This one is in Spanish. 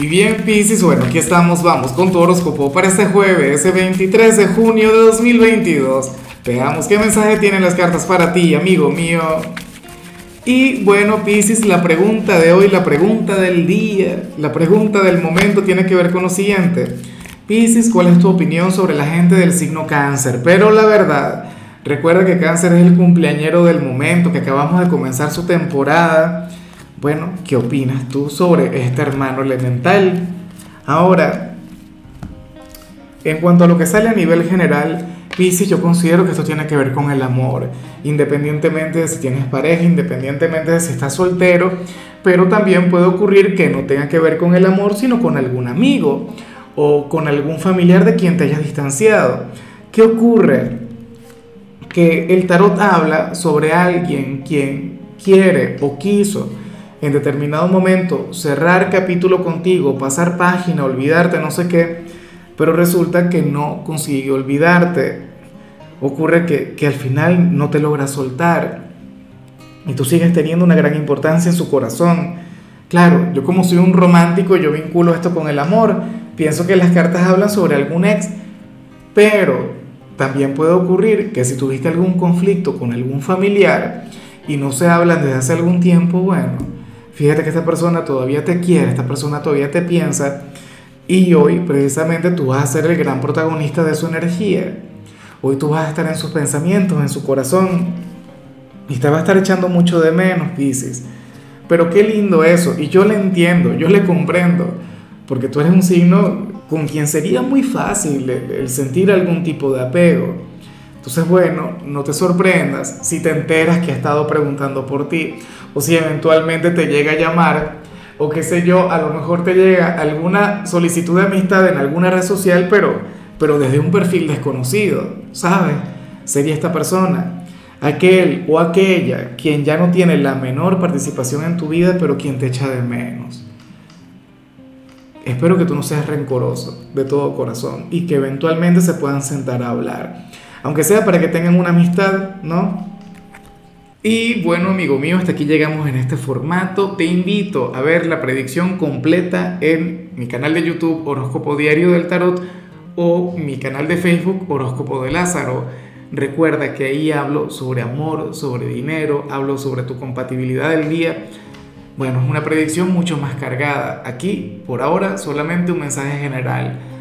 Y bien, Piscis, bueno, aquí estamos, vamos con tu horóscopo para este jueves, ese 23 de junio de 2022. Veamos qué mensaje tienen las cartas para ti, amigo mío. Y bueno, Piscis, la pregunta de hoy, la pregunta del día, la pregunta del momento tiene que ver con lo siguiente. Piscis, ¿cuál es tu opinión sobre la gente del signo cáncer? Pero la verdad, recuerda que cáncer es el cumpleañero del momento, que acabamos de comenzar su temporada bueno, ¿qué opinas tú sobre este hermano elemental? Ahora, en cuanto a lo que sale a nivel general, Pisces, yo considero que esto tiene que ver con el amor, independientemente de si tienes pareja, independientemente de si estás soltero, pero también puede ocurrir que no tenga que ver con el amor, sino con algún amigo o con algún familiar de quien te hayas distanciado. ¿Qué ocurre? Que el tarot habla sobre alguien quien quiere o quiso en determinado momento cerrar capítulo contigo, pasar página, olvidarte, no sé qué, pero resulta que no consigue olvidarte. Ocurre que, que al final no te logra soltar y tú sigues teniendo una gran importancia en su corazón. Claro, yo como soy un romántico, yo vinculo esto con el amor. Pienso que las cartas hablan sobre algún ex, pero también puede ocurrir que si tuviste algún conflicto con algún familiar y no se hablan desde hace algún tiempo, bueno, Fíjate que esta persona todavía te quiere, esta persona todavía te piensa y hoy precisamente tú vas a ser el gran protagonista de su energía. Hoy tú vas a estar en sus pensamientos, en su corazón y te va a estar echando mucho de menos, Pisces. Pero qué lindo eso y yo le entiendo, yo le comprendo, porque tú eres un signo con quien sería muy fácil el sentir algún tipo de apego. Entonces, bueno, no te sorprendas si te enteras que ha estado preguntando por ti o si eventualmente te llega a llamar o qué sé yo, a lo mejor te llega alguna solicitud de amistad en alguna red social, pero, pero desde un perfil desconocido, ¿sabes? Sería esta persona, aquel o aquella quien ya no tiene la menor participación en tu vida, pero quien te echa de menos. Espero que tú no seas rencoroso de todo corazón y que eventualmente se puedan sentar a hablar. Aunque sea para que tengan una amistad, ¿no? Y bueno, amigo mío, hasta aquí llegamos en este formato. Te invito a ver la predicción completa en mi canal de YouTube Horóscopo Diario del Tarot o mi canal de Facebook Horóscopo de Lázaro. Recuerda que ahí hablo sobre amor, sobre dinero, hablo sobre tu compatibilidad del día. Bueno, es una predicción mucho más cargada. Aquí, por ahora, solamente un mensaje general.